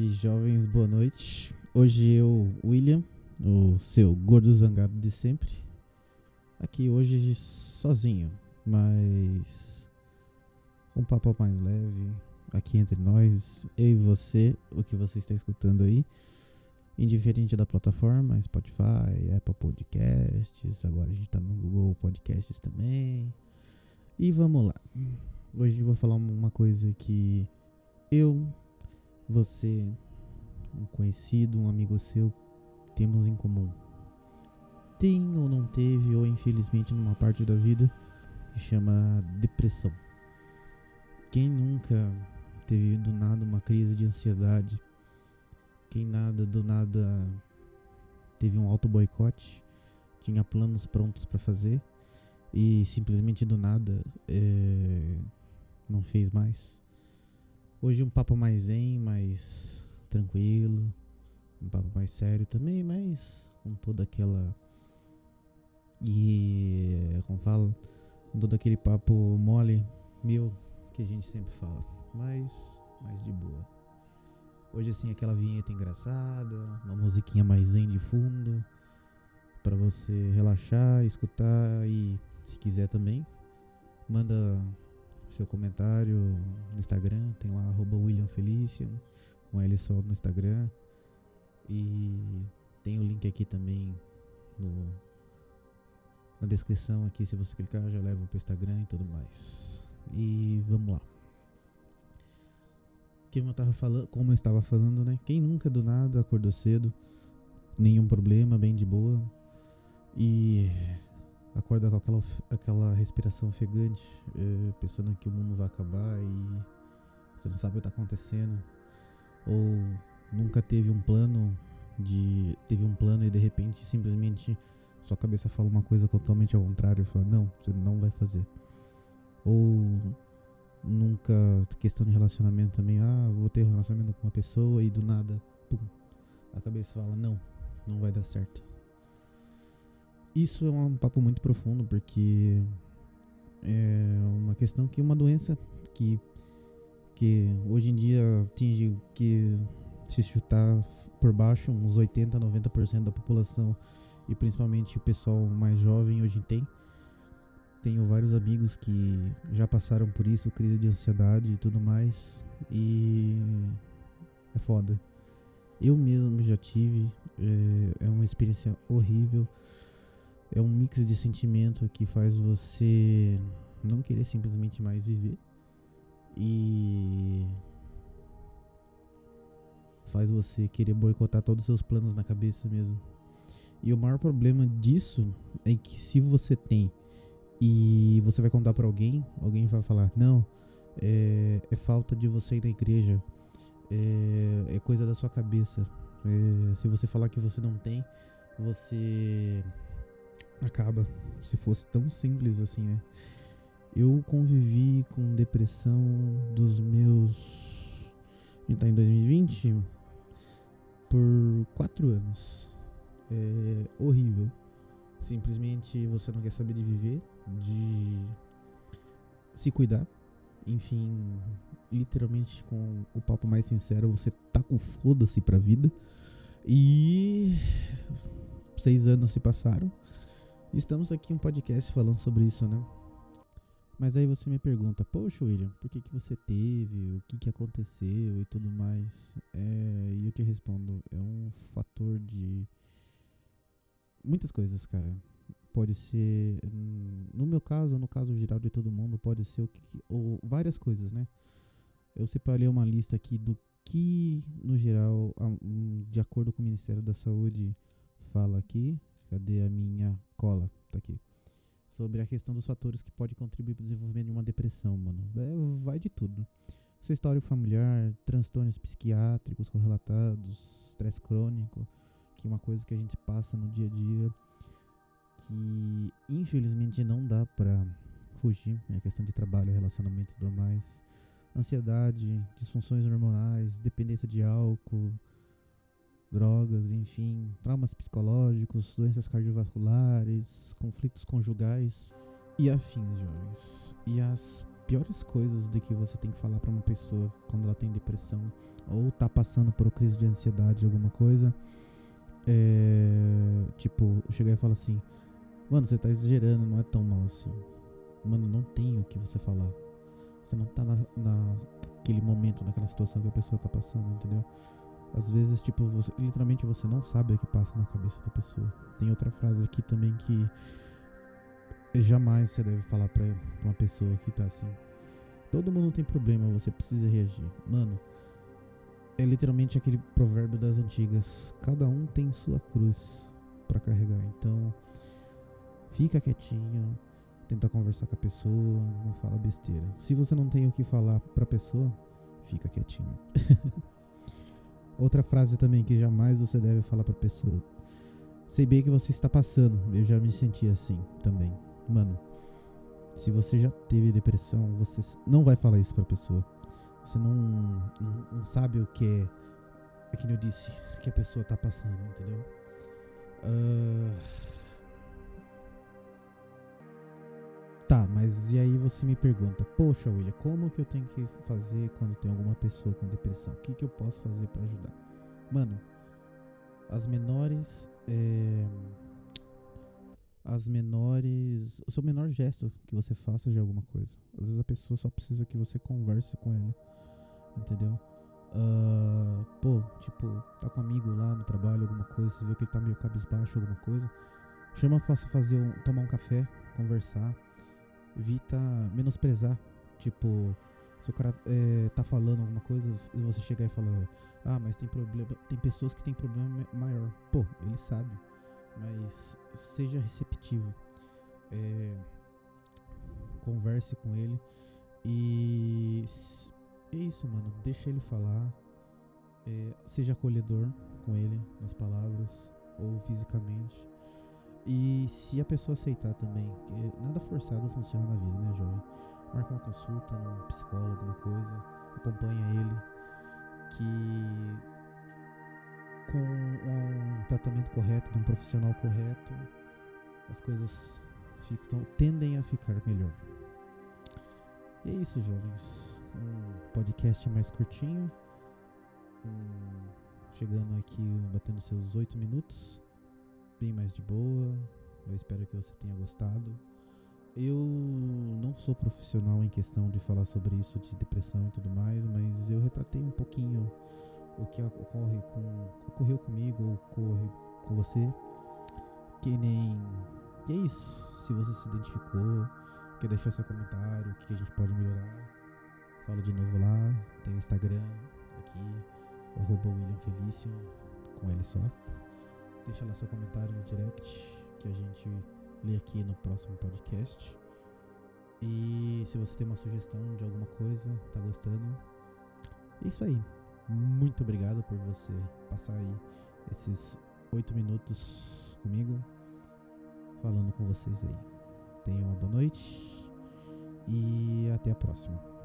E jovens, boa noite. Hoje eu, William, o seu gordo zangado de sempre, aqui hoje sozinho, mas um papo mais leve aqui entre nós, eu e você, o que você está escutando aí, indiferente da plataforma, Spotify, Apple Podcasts, agora a gente está no Google Podcasts também. E vamos lá. Hoje eu vou falar uma coisa que eu você, um conhecido, um amigo seu, temos em comum. Tem ou não teve, ou infelizmente numa parte da vida, que chama depressão. Quem nunca teve do nada uma crise de ansiedade? Quem nada do nada teve um auto boicote? Tinha planos prontos para fazer e simplesmente do nada é, não fez mais? Hoje um papo mais zen, mais tranquilo, um papo mais sério também, mas com toda aquela e como fala, com todo aquele papo mole, meu, que a gente sempre fala, mas mais de boa. Hoje assim aquela vinheta engraçada, uma musiquinha mais zen de fundo para você relaxar, escutar e se quiser também manda seu comentário no Instagram, tem lá arroba William Felician, com ele só no Instagram. E tem o link aqui também no, na descrição aqui, se você clicar já leva pro Instagram e tudo mais. E vamos lá. Como eu, tava falando, como eu estava falando, né? Quem nunca do nada acordou cedo, nenhum problema, bem de boa. E acorda com aquela, aquela respiração ofegante, é, pensando que o mundo vai acabar e você não sabe o que está acontecendo. Ou nunca teve um plano de. teve um plano e de repente simplesmente sua cabeça fala uma coisa totalmente ao contrário e fala, não, você não vai fazer. Ou nunca. questão de relacionamento também, ah, vou ter um relacionamento com uma pessoa e do nada, pum, a cabeça fala, não, não vai dar certo. Isso é um papo muito profundo porque é uma questão que uma doença que que hoje em dia atinge que se chutar por baixo uns 80, 90% da população e principalmente o pessoal mais jovem hoje tem. Tenho vários amigos que já passaram por isso, crise de ansiedade e tudo mais, e é foda. Eu mesmo já tive, é, é uma experiência horrível é um mix de sentimento que faz você não querer simplesmente mais viver e faz você querer boicotar todos os seus planos na cabeça mesmo. E o maior problema disso é que se você tem e você vai contar para alguém, alguém vai falar: não, é, é, falta de você ir na igreja, é, é coisa da sua cabeça. É, se você falar que você não tem, você acaba. Se fosse tão simples assim, né? Eu convivi com depressão dos meus. A gente tá em 2020 por quatro anos. É horrível. Simplesmente você não quer saber de viver, de se cuidar. Enfim, literalmente com o papo mais sincero, você tá com foda-se pra vida. E seis anos se passaram. Estamos aqui em um podcast falando sobre isso, né? Mas aí você me pergunta, poxa William, por que, que você teve, o que, que aconteceu e tudo mais? É, e eu te respondo, é um fator de muitas coisas, cara. Pode ser, no meu caso, no caso geral de todo mundo, pode ser o que, ou várias coisas, né? Eu separei uma lista aqui do que, no geral, de acordo com o Ministério da Saúde, fala aqui. Cadê a minha cola? Tá aqui. Sobre a questão dos fatores que pode contribuir para o desenvolvimento de uma depressão, mano. É, vai de tudo. Sua história familiar, transtornos psiquiátricos correlatados, estresse crônico, que é uma coisa que a gente passa no dia a dia, que infelizmente não dá pra fugir, é questão de trabalho, relacionamento e tudo mais. Ansiedade, disfunções hormonais, dependência de álcool, drogas, enfim, traumas psicológicos, doenças cardiovasculares, conflitos conjugais e afins, jovens. E as piores coisas do que você tem que falar para uma pessoa quando ela tem depressão ou tá passando por crise de ansiedade, alguma coisa. É, tipo, chegar e falar assim: Mano, você tá exagerando, não é tão mal assim. Mano, não tem o que você falar. Você não tá na, naquele momento, naquela situação que a pessoa tá passando, entendeu? Às vezes, tipo, você, literalmente você não sabe o que passa na cabeça da pessoa. Tem outra frase aqui também que jamais você deve falar pra, uma pessoa que tá assim. Todo mundo tem problema, você precisa reagir. Mano, é literalmente aquele provérbio das antigas. Cada um tem sua cruz para carregar. Então, fica quietinho, tenta conversar com a pessoa, não fala besteira. Se você não tem o que falar pra pessoa, fica quietinho. Outra frase também que jamais você deve falar pra pessoa. Sei bem que você está passando. Eu já me senti assim também. Mano, se você já teve depressão, você não vai falar isso pra pessoa. Você não, não, não sabe o que é. É que eu disse, que a pessoa tá passando, entendeu? Uh... Tá, mas e aí você me pergunta, poxa William, como que eu tenho que fazer quando tem alguma pessoa com depressão? O que, que eu posso fazer para ajudar? Mano, as menores. É, as menores. O seu menor gesto que você faça de alguma coisa. Às vezes a pessoa só precisa que você converse com ela. Entendeu? Uh, pô, tipo, tá com um amigo lá no trabalho, alguma coisa, você vê que ele tá meio cabisbaixo, alguma coisa. Chama pra fazer um, tomar um café, conversar evita menosprezar. Tipo, se o cara é, tá falando alguma coisa você chegar e falar, ah, mas tem problema, tem pessoas que tem problema maior. Pô, ele sabe, mas seja receptivo. É, converse com ele e é isso, mano. Deixa ele falar. É, seja acolhedor com ele nas palavras ou fisicamente. E se a pessoa aceitar também, que nada forçado funciona na vida, né, jovem? Marca uma consulta num psicólogo, alguma coisa, acompanha ele, que com um tratamento correto, de um profissional correto, as coisas ficam, tendem a ficar melhor. E é isso, jovens. Um podcast mais curtinho. Um, chegando aqui, batendo seus oito minutos bem mais de boa. Eu espero que você tenha gostado. Eu não sou profissional em questão de falar sobre isso de depressão e tudo mais, mas eu retratei um pouquinho o que ocorre com ocorreu comigo ocorre com você. Que nem e é isso. Se você se identificou, quer deixar seu comentário, o que a gente pode melhorar, fala de novo lá. Tem o Instagram aqui, arroba William Felician, com L só. Deixa lá seu comentário no direct que a gente lê aqui no próximo podcast. E se você tem uma sugestão de alguma coisa, tá gostando, é isso aí. Muito obrigado por você passar aí esses oito minutos comigo, falando com vocês aí. Tenha uma boa noite e até a próxima.